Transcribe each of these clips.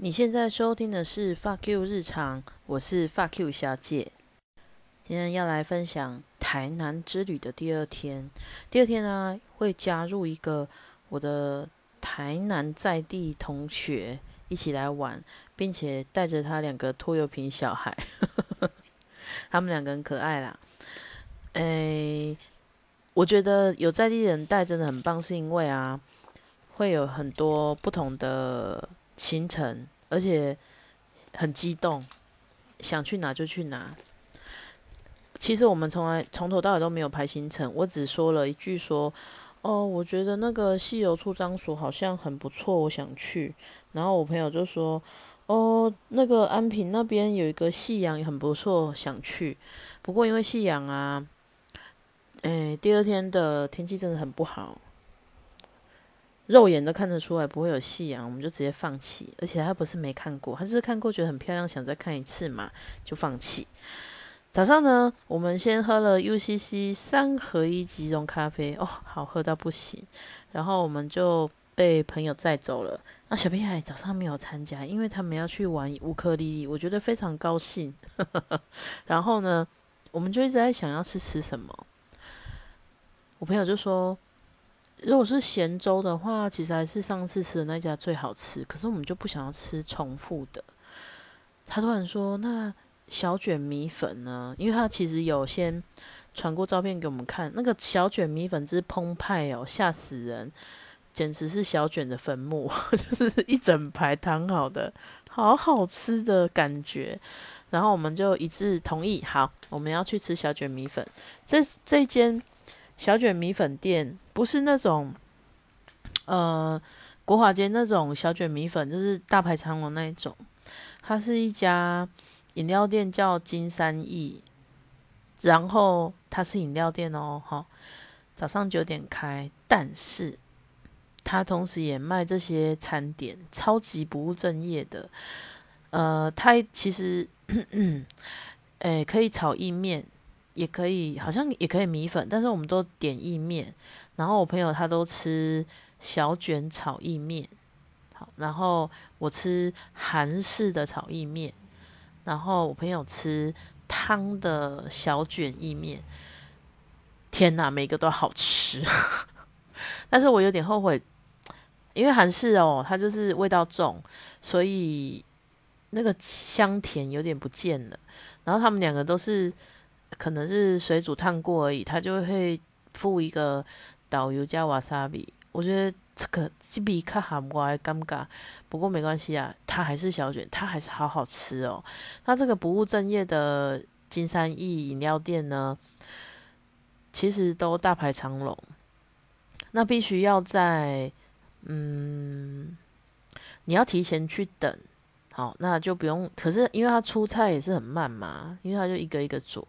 你现在收听的是 Fuck You 日常，我是 Fuck You 小姐。今天要来分享台南之旅的第二天。第二天呢，会加入一个我的台南在地同学一起来玩，并且带着他两个拖油瓶小孩，他们两个很可爱啦。诶，我觉得有在地人带真的很棒，是因为啊，会有很多不同的行程，而且很激动，想去哪就去哪。其实我们从来从头到尾都没有排行程，我只说了一句说，哦，我觉得那个西游出张所好像很不错，我想去。然后我朋友就说，哦，那个安平那边有一个夕阳也很不错，想去。不过因为夕阳啊。哎，第二天的天气真的很不好，肉眼都看得出来不会有夕阳，我们就直接放弃。而且他不是没看过，他是看过觉得很漂亮，想再看一次嘛，就放弃。早上呢，我们先喝了 UCC 三合一即溶咖啡，哦，好喝到不行。然后我们就被朋友载走了。那小屁孩早上没有参加，因为他们要去玩乌克丽丽，我觉得非常高兴。然后呢，我们就一直在想要吃吃什么。我朋友就说，如果是咸粥的话，其实还是上次吃的那家最好吃。可是我们就不想要吃重复的。他突然说：“那小卷米粉呢？”因为他其实有先传过照片给我们看，那个小卷米粉之澎湃哦，吓死人，简直是小卷的坟墓，就是一整排躺好的，好好吃的感觉。然后我们就一致同意，好，我们要去吃小卷米粉。这这间。小卷米粉店不是那种，呃，国华街那种小卷米粉，就是大排长龙那一种。它是一家饮料店，叫金山义，然后它是饮料店哦，哈，早上九点开，但是它同时也卖这些餐点，超级不务正业的。呃，它其实，哎，可以炒意面。也可以，好像也可以米粉，但是我们都点意面。然后我朋友他都吃小卷炒意面，好，然后我吃韩式的炒意面，然后我朋友吃汤的小卷意面。天哪，每个都好吃，但是我有点后悔，因为韩式哦，它就是味道重，所以那个香甜有点不见了。然后他们两个都是。可能是水煮烫过而已，他就会附一个导游加瓦萨比。我觉得这个这比看韩国还尴尬，不过没关系啊，它还是小卷，它还是好好吃哦。那这个不务正业的金山义饮料店呢，其实都大排长龙，那必须要在嗯，你要提前去等。好，那就不用。可是因为他出菜也是很慢嘛，因为他就一个一个做。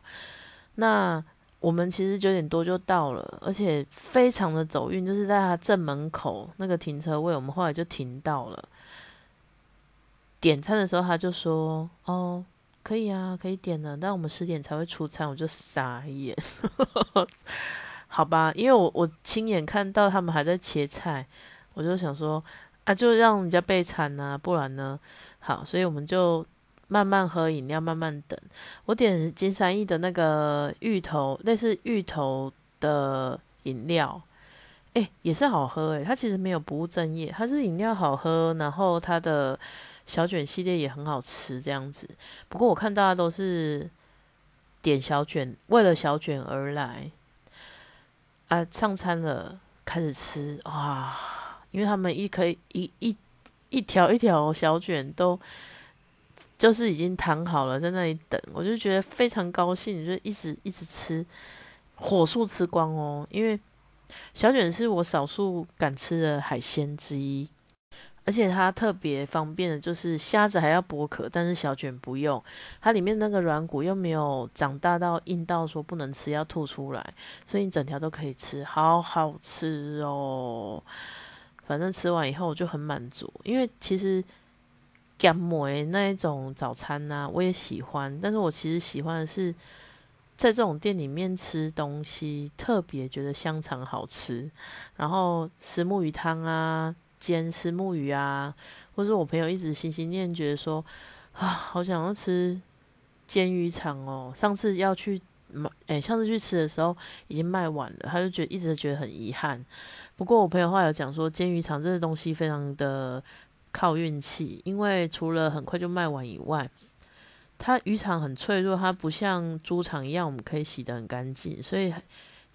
那我们其实九点多就到了，而且非常的走运，就是在他正门口那个停车位，我们后来就停到了。点餐的时候他就说：“哦，可以啊，可以点了，但我们十点才会出餐。”我就傻眼。好吧，因为我我亲眼看到他们还在切菜，我就想说啊，就让人家备餐呐，不然呢？好，所以我们就慢慢喝饮料，慢慢等。我点金山一的那个芋头，类似芋头的饮料，哎，也是好喝哎。它其实没有不务正业，它是饮料好喝，然后它的小卷系列也很好吃这样子。不过我看大家都是点小卷，为了小卷而来啊。上餐了，开始吃哇，因为他们一可以一一。一条一条小卷都就是已经躺好了，在那里等，我就觉得非常高兴，就一直一直吃，火速吃光哦。因为小卷是我少数敢吃的海鲜之一，而且它特别方便的就是虾子还要剥壳，但是小卷不用，它里面那个软骨又没有长大到硬到说不能吃要吐出来，所以你整条都可以吃，好好吃哦。反正吃完以后我就很满足，因为其实干梅那一种早餐呢，我也喜欢。但是我其实喜欢的是在这种店里面吃东西，特别觉得香肠好吃。然后石木鱼汤啊，煎石木鱼啊，或是我朋友一直心心念觉得说啊，好想要吃煎鱼肠哦。上次要去买，哎，上次去吃的时候已经卖完了，他就觉得一直觉得很遗憾。不过我朋友话有讲说，煎鱼肠这个东西非常的靠运气，因为除了很快就卖完以外，它渔场很脆弱，它不像猪场一样，我们可以洗得很干净，所以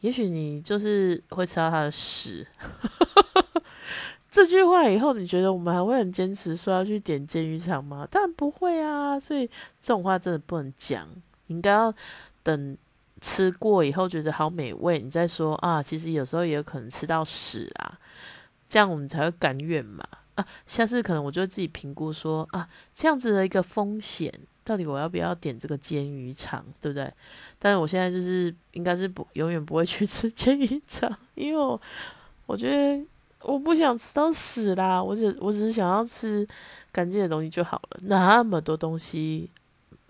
也许你就是会吃到它的屎。这句话以后，你觉得我们还会很坚持说要去点煎鱼肠吗？当然不会啊！所以这种话真的不能讲，应该要等。吃过以后觉得好美味，你再说啊，其实有时候也有可能吃到屎啊，这样我们才会甘愿嘛啊。下次可能我就会自己评估说啊，这样子的一个风险，到底我要不要点这个煎鱼肠，对不对？但是我现在就是应该是不永远不会去吃煎鱼肠，因为我我觉得我不想吃到屎啦，我只我只是想要吃干净的东西就好了。那么多东西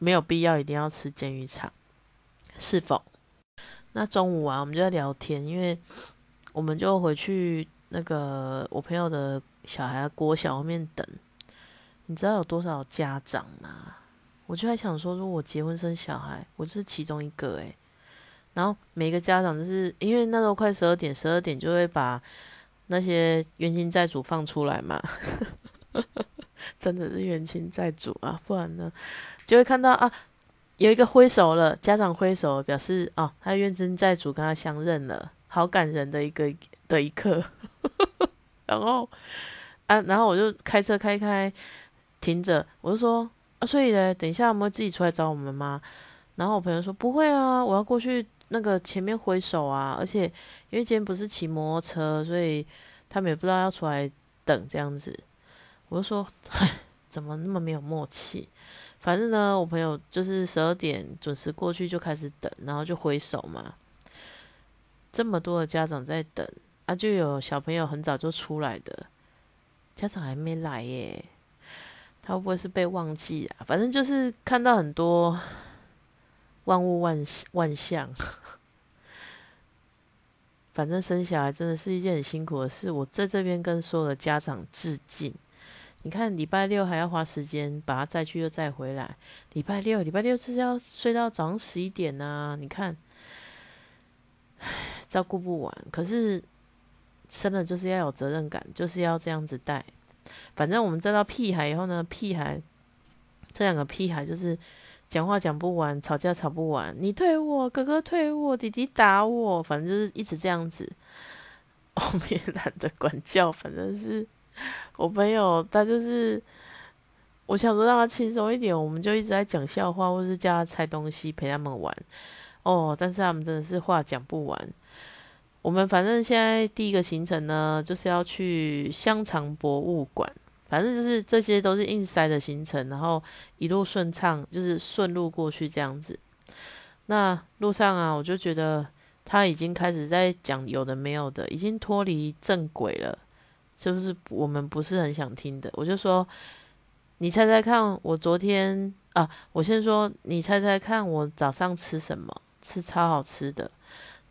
没有必要一定要吃煎鱼肠。是否？那中午啊，我们就在聊天，因为我们就回去那个我朋友的小孩国小后面等。你知道有多少家长吗？我就在想说，如果我结婚生小孩，我就是其中一个诶。然后每个家长就是因为那时候快十二点，十二点就会把那些冤亲债主放出来嘛。真的是冤亲债主啊，不然呢，就会看到啊。有一个挥手了，家长挥手表示哦，他冤真债主跟他相认了，好感人的一个的一刻。然后啊，然后我就开车开开停着，我就说啊，所以呢，等一下我们会自己出来找我们吗？然后我朋友说不会啊，我要过去那个前面挥手啊，而且因为今天不是骑摩托车，所以他们也不知道要出来等这样子。我就说，怎么那么没有默契？反正呢，我朋友就是十二点准时过去就开始等，然后就挥手嘛。这么多的家长在等啊，就有小朋友很早就出来的，家长还没来耶。他会不会是被忘记啊？反正就是看到很多万物万万象。反正生小孩真的是一件很辛苦的事，我在这边跟所有的家长致敬。你看，礼拜六还要花时间把他载去又载回来。礼拜六，礼拜六就是要睡到早上十一点呐。你看，照顾不完。可是生了就是要有责任感，就是要这样子带。反正我们载到屁孩以后呢，屁孩这两个屁孩就是讲话讲不完，吵架吵不完。你推我，哥哥推我，弟弟打我，反正就是一直这样子。我们也懒得管教，反正是。我朋友他就是，我想说让他轻松一点，我们就一直在讲笑话，或是叫他猜东西陪他们玩。哦，但是他们真的是话讲不完。我们反正现在第一个行程呢，就是要去香肠博物馆，反正就是这些都是硬塞的行程，然后一路顺畅，就是顺路过去这样子。那路上啊，我就觉得他已经开始在讲有的没有的，已经脱离正轨了。就是我们不是很想听的，我就说，你猜猜看，我昨天啊，我先说，你猜猜看，我早上吃什么？吃超好吃的，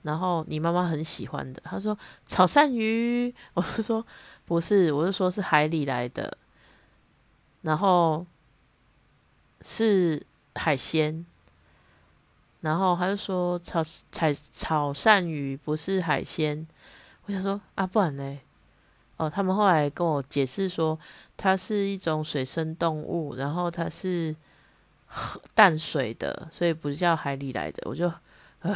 然后你妈妈很喜欢的。他说炒鳝鱼，我就说不是，我就说是海里来的，然后是海鲜，然后他就说炒炒炒鳝鱼不是海鲜，我想说啊，不然呢？哦，他们后来跟我解释说，它是一种水生动物，然后它是淡水的，所以不是叫海里来的。我就，呃，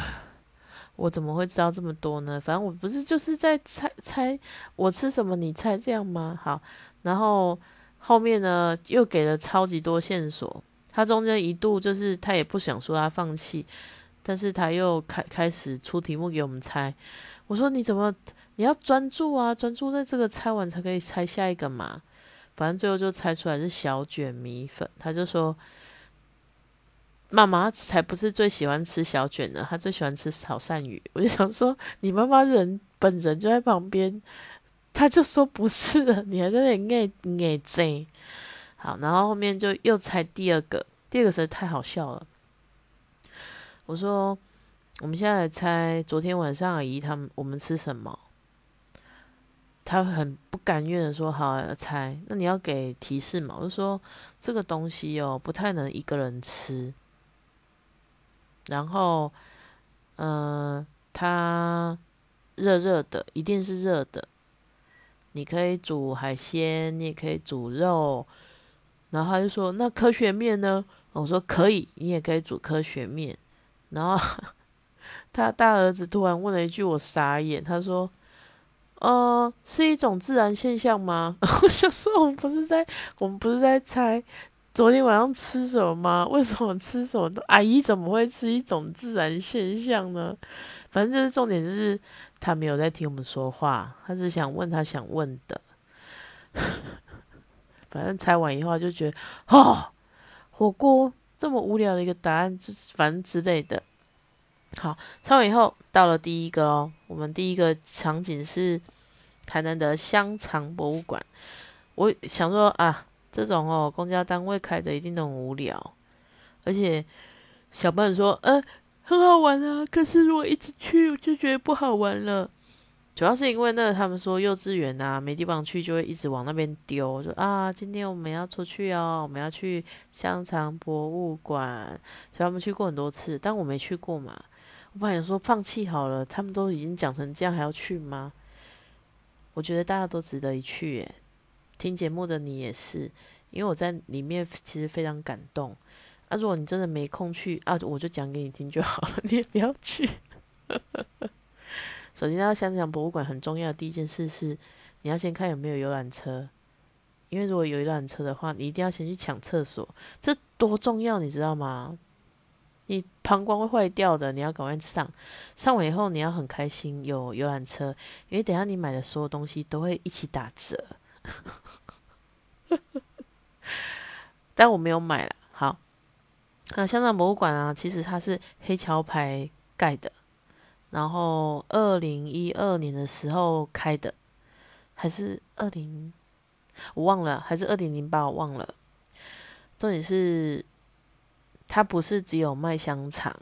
我怎么会知道这么多呢？反正我不是就是在猜猜我吃什么，你猜这样吗？好，然后后面呢又给了超级多线索，他中间一度就是他也不想说他放弃，但是他又开开始出题目给我们猜。我说你怎么？你要专注啊，专注在这个拆完才可以拆下一个嘛。反正最后就猜出来是小卷米粉，他就说妈妈才不是最喜欢吃小卷的，他最喜欢吃炒鳝鱼。我就想说，你妈妈人本人就在旁边，他就说不是的，你还在那里爱爱贼。好，然后后面就又猜第二个，第二个实在太好笑了。我说，我们现在来猜昨天晚上阿姨他们我们吃什么。他很不甘愿的说：“好，猜，那你要给提示嘛？”我就说：“这个东西哦，不太能一个人吃。然后，嗯，它热热的，一定是热的。你可以煮海鲜，你也可以煮肉。然后他就说：‘那科学面呢？’我说：‘可以，你也可以煮科学面。’然后 他大儿子突然问了一句，我傻眼。他说。”呃，是一种自然现象吗？我想说，我们不是在，我们不是在猜昨天晚上吃什么吗？为什么吃什么？阿姨怎么会吃一种自然现象呢？反正就是重点，就是他没有在听我们说话，他只想问他想问的。反正猜完以后就觉得，哦，火锅这么无聊的一个答案，就是反正之类的。好，唱完以后到了第一个哦，我们第一个场景是台南的香肠博物馆。我想说啊，这种哦公交单位开的一定都很无聊，而且小朋友说，嗯，很好玩啊。可是如果一直去，我就觉得不好玩了。主要是因为那他们说幼稚园啊没地方去，就会一直往那边丢。说啊，今天我们要出去哦，我们要去香肠博物馆。所以他们去过很多次，但我没去过嘛。我本来说放弃好了，他们都已经讲成这样，还要去吗？我觉得大家都值得一去耶。听节目的你也是，因为我在里面其实非常感动。啊，如果你真的没空去啊，我就讲给你听就好了，你也不要去。首先，要香港博物馆很重要的第一件事是，你要先看有没有游览车，因为如果有游览车的话，你一定要先去抢厕所，这多重要，你知道吗？你膀胱会坏掉的，你要赶快上。上完以后，你要很开心有游览车，因为等下你买的所有东西都会一起打折。但我没有买了。好，那香港博物馆啊，其实它是黑桥牌盖的，然后二零一二年的时候开的，还是二零我忘了，还是二零零八我忘了。重点是。它不是只有卖香肠，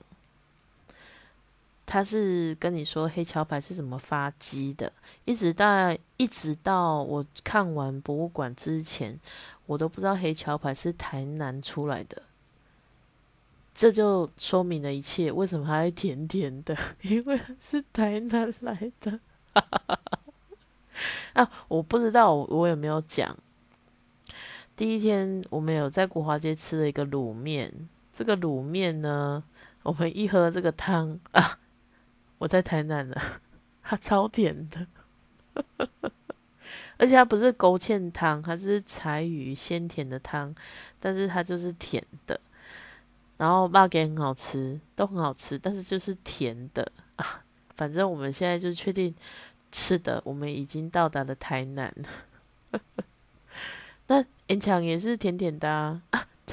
它是跟你说黑桥牌是怎么发迹的，一直到一直到我看完博物馆之前，我都不知道黑桥牌是台南出来的，这就说明了一切。为什么它会甜甜的？因为是台南来的。啊，我不知道我我有没有讲，第一天我们有在国华街吃了一个卤面。这个卤面呢，我们一喝这个汤啊，我在台南了，它超甜的，而且它不是勾芡汤，它是柴鱼鲜甜的汤，但是它就是甜的。然后辣给很好吃，都很好吃，但是就是甜的 啊。反正我们现在就确定吃的，我们已经到达了台南。那盐强也是甜甜的啊。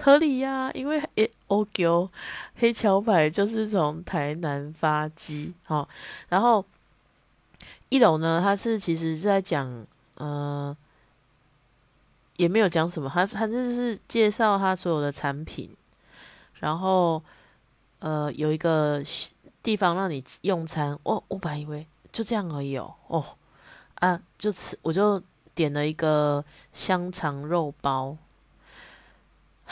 合理呀，因为诶，O Q 黑桥牌就是从台南发迹，好，然后一楼呢，他是其实是在讲，呃，也没有讲什么，他他就是介绍他所有的产品，然后呃，有一个地方让你用餐，我我本来以为就这样而已哦，哦啊，就吃我就点了一个香肠肉包。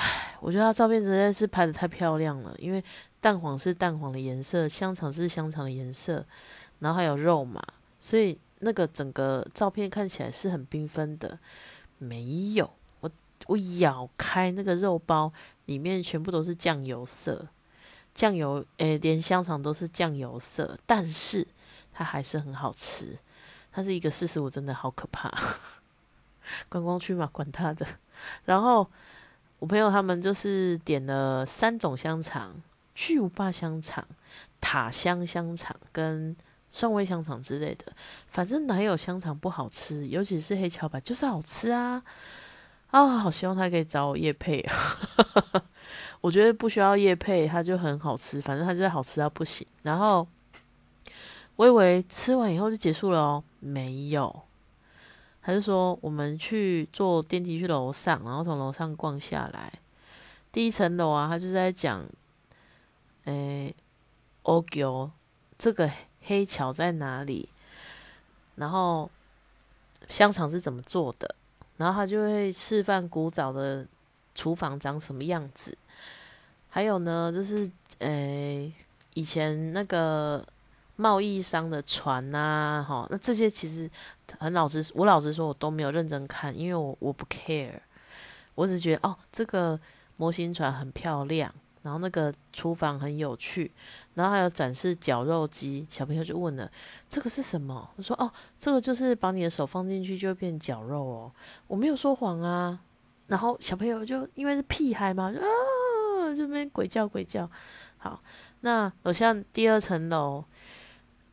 唉，我觉得他照片实在是拍的太漂亮了，因为蛋黄是蛋黄的颜色，香肠是香肠的颜色，然后还有肉嘛，所以那个整个照片看起来是很缤纷的。没有，我我咬开那个肉包，里面全部都是酱油色，酱油诶，连香肠都是酱油色，但是它还是很好吃。它是一个四十五，真的好可怕。观光区嘛，管他的。然后。我朋友他们就是点了三种香肠：巨无霸香肠、塔香香肠跟蒜味香肠之类的。反正哪有香肠不好吃？尤其是黑巧白，就是好吃啊！啊，好希望他可以找我叶配啊！我觉得不需要叶配，它就很好吃。反正它就是好吃到不行。然后我以为吃完以后就结束了哦，没有。还是说我们去坐电梯去楼上，然后从楼上逛下来，第一层楼啊，他就在讲，诶，欧九这个黑桥在哪里？然后香肠是怎么做的，然后他就会示范古早的厨房长什么样子。还有呢，就是诶，以前那个贸易商的船呐，哈，那这些其实很老实，我老实说，我都没有认真看，因为我我不 care，我只觉得哦，这个模型船很漂亮。然后那个厨房很有趣，然后还有展示绞肉机，小朋友就问了：“这个是什么？”我说：“哦，这个就是把你的手放进去就会变绞肉哦。”我没有说谎啊。然后小朋友就因为是屁孩嘛，就啊，这边鬼叫鬼叫。好，那我像第二层楼，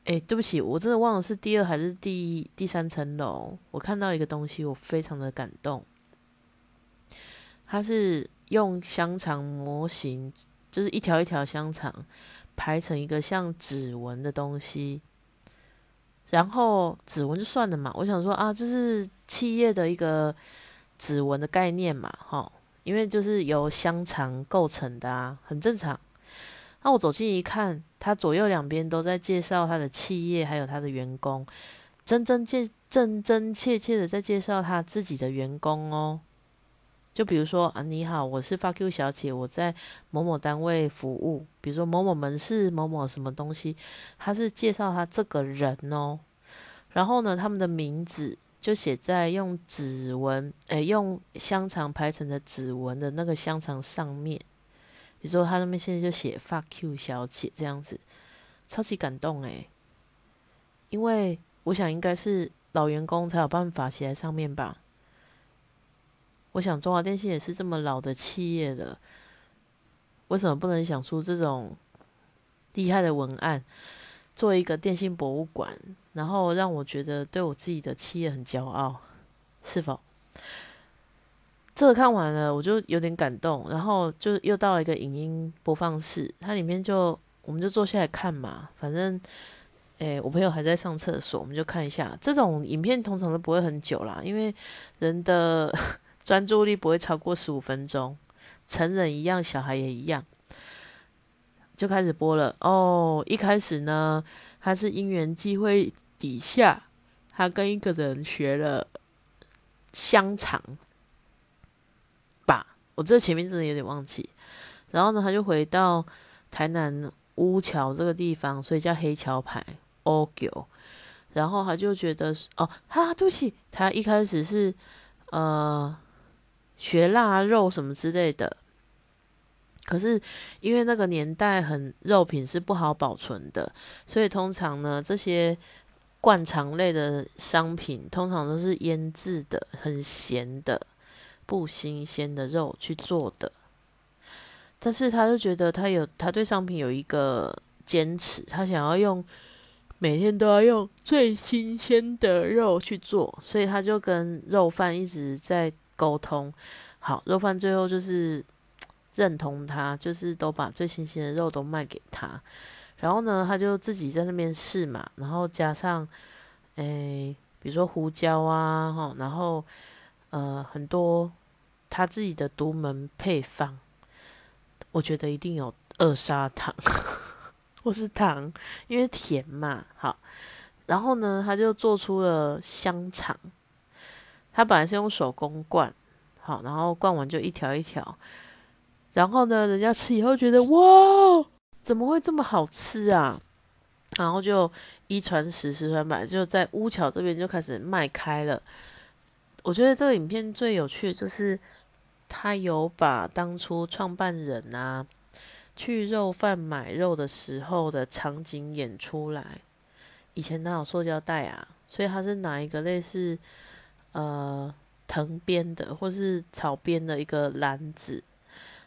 哎，对不起，我真的忘了是第二还是第第三层楼。我看到一个东西，我非常的感动，它是。用香肠模型，就是一条一条香肠排成一个像指纹的东西，然后指纹就算了嘛。我想说啊，就是企业的一个指纹的概念嘛，哈，因为就是由香肠构成的啊，很正常。那我走近一看，他左右两边都在介绍他的企业，还有他的员工，真真切真真切切的在介绍他自己的员工哦。就比如说啊，你好，我是发 Q 小姐，我在某某单位服务，比如说某某门市某某什么东西，他是介绍他这个人哦，然后呢，他们的名字就写在用指纹，诶，用香肠排成的指纹的那个香肠上面，比如说他那边现在就写发 Q 小姐这样子，超级感动诶。因为我想应该是老员工才有办法写在上面吧。我想中华电信也是这么老的企业了，为什么不能想出这种厉害的文案，做一个电信博物馆，然后让我觉得对我自己的企业很骄傲，是否？这个看完了，我就有点感动，然后就又到了一个影音播放室，它里面就我们就坐下来看嘛，反正，诶，我朋友还在上厕所，我们就看一下。这种影片通常都不会很久啦，因为人的。专注力不会超过十五分钟，成人一样，小孩也一样，就开始播了。哦，一开始呢，他是因缘际会底下，他跟一个人学了香肠，我这前面真的有点忘记。然后呢，他就回到台南乌桥这个地方，所以叫黑桥牌 o 九。然后他就觉得，哦，哈，对不起，他一开始是呃。学腊肉什么之类的，可是因为那个年代很肉品是不好保存的，所以通常呢这些灌肠类的商品通常都是腌制的、很咸的、不新鲜的肉去做的。但是他就觉得他有他对商品有一个坚持，他想要用每天都要用最新鲜的肉去做，所以他就跟肉贩一直在。沟通好，肉贩最后就是 认同他，就是都把最新鲜的肉都卖给他。然后呢，他就自己在那边试嘛，然后加上诶，比如说胡椒啊，哈，然后呃很多他自己的独门配方，我觉得一定有二砂糖 或是糖，因为甜嘛。好，然后呢，他就做出了香肠。他本来是用手工灌，好，然后灌完就一条一条，然后呢，人家吃以后觉得哇，怎么会这么好吃啊？然后就一传十，十传百，就在乌桥这边就开始卖开了。我觉得这个影片最有趣的就是他有把当初创办人啊去肉贩买肉的时候的场景演出来。以前哪有塑胶袋啊？所以他是拿一个类似。呃，藤编的或是草编的一个篮子，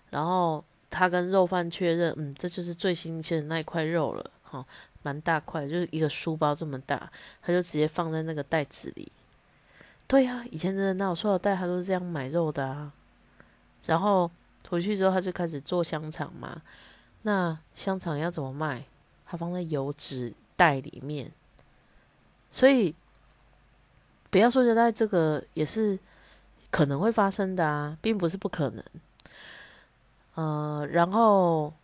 然后他跟肉贩确认，嗯，这就是最新鲜的那一块肉了，哈，蛮大块，就是一个书包这么大，他就直接放在那个袋子里。对呀，以前真的那种塑料袋，他都是这样买肉的啊。然后回去之后，他就开始做香肠嘛。那香肠要怎么卖？他放在油纸袋里面，所以。不要说胶带，这个也是可能会发生的啊，并不是不可能。呃，然后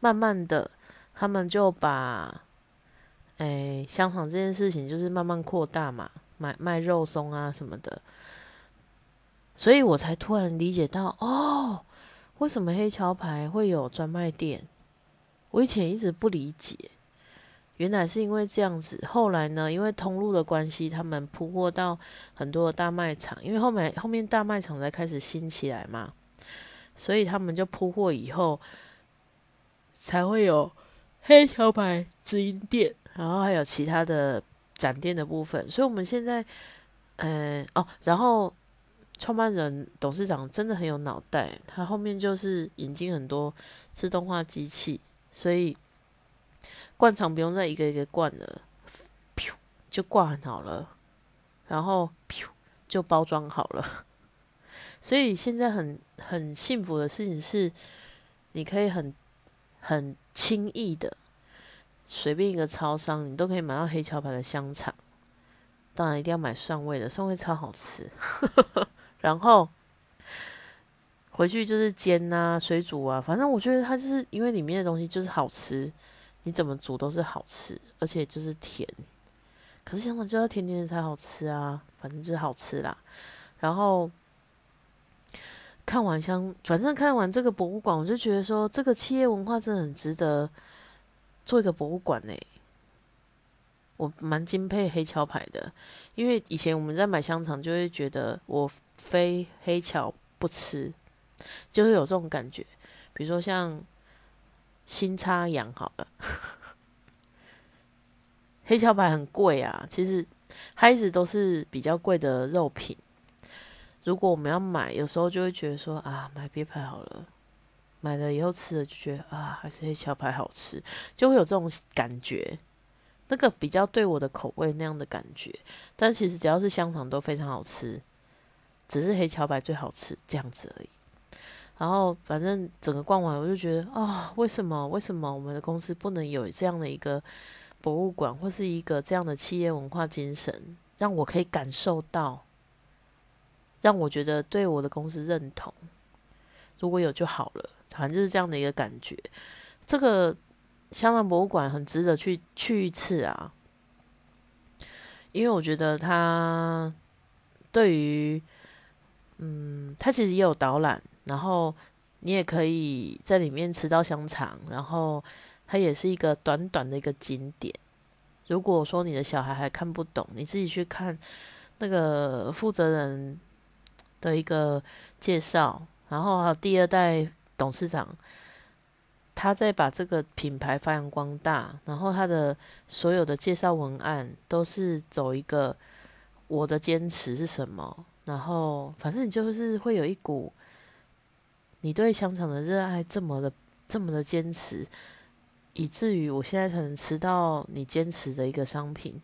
慢慢的，他们就把，哎，香肠这件事情就是慢慢扩大嘛，买卖肉松啊什么的，所以我才突然理解到，哦，为什么黑桥牌会有专卖店？我以前一直不理解，原来是因为这样子。后来呢，因为通路的关系，他们铺货到很多的大卖场，因为后面后面大卖场才开始兴起来嘛，所以他们就铺货以后，才会有黑桥牌直营店，然后还有其他的展店的部分。所以我们现在，嗯，哦，然后创办人董事长真的很有脑袋，他后面就是引进很多自动化机器。所以灌肠不用再一个一个灌了，就挂好了，然后就包装好了。所以现在很很幸福的事情是，你可以很很轻易的随便一个超商，你都可以买到黑桥牌的香肠。当然一定要买蒜味的，蒜味超好吃。然后。回去就是煎啊、水煮啊，反正我觉得它就是因为里面的东西就是好吃，你怎么煮都是好吃，而且就是甜。可是香肠就要甜甜的才好吃啊，反正就是好吃啦。然后看完香，反正看完这个博物馆，我就觉得说这个企业文化真的很值得做一个博物馆呢。我蛮敬佩黑桥牌的，因为以前我们在买香肠就会觉得我非黑巧不吃。就会有这种感觉，比如说像新插羊好了，黑桥牌很贵啊，其实它一直都是比较贵的肉品。如果我们要买，有时候就会觉得说啊，买别牌好了，买了以后吃了就觉得啊，还是黑桥牌好吃，就会有这种感觉。那个比较对我的口味那样的感觉，但其实只要是香肠都非常好吃，只是黑桥白最好吃这样子而已。然后，反正整个逛完，我就觉得啊，为什么？为什么我们的公司不能有这样的一个博物馆，或是一个这样的企业文化精神，让我可以感受到，让我觉得对我的公司认同。如果有就好了，反正就是这样的一个感觉。这个香港博物馆很值得去去一次啊，因为我觉得它对于，嗯，它其实也有导览。然后你也可以在里面吃到香肠，然后它也是一个短短的一个景点。如果说你的小孩还看不懂，你自己去看那个负责人的一个介绍，然后还有第二代董事长，他在把这个品牌发扬光大，然后他的所有的介绍文案都是走一个我的坚持是什么，然后反正你就是会有一股。你对香肠的热爱这么的这么的坚持，以至于我现在才能吃到你坚持的一个商品，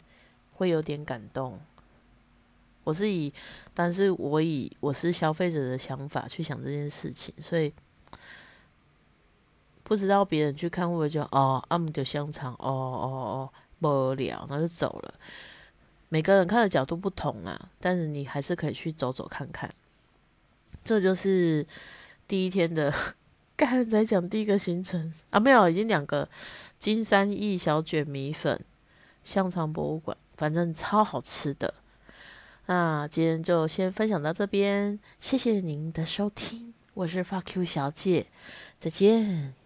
会有点感动。我是以，但是我以我是消费者的想法去想这件事情，所以不知道别人去看会不会就哦，阿姆的香肠，哦哦哦，无聊，那就走了。每个人看的角度不同啊，但是你还是可以去走走看看。这就是。第一天的，刚才在讲第一个行程啊，没有，已经两个金山一小卷米粉香肠博物馆，反正超好吃的。那今天就先分享到这边，谢谢您的收听，我是发 Q 小姐，再见。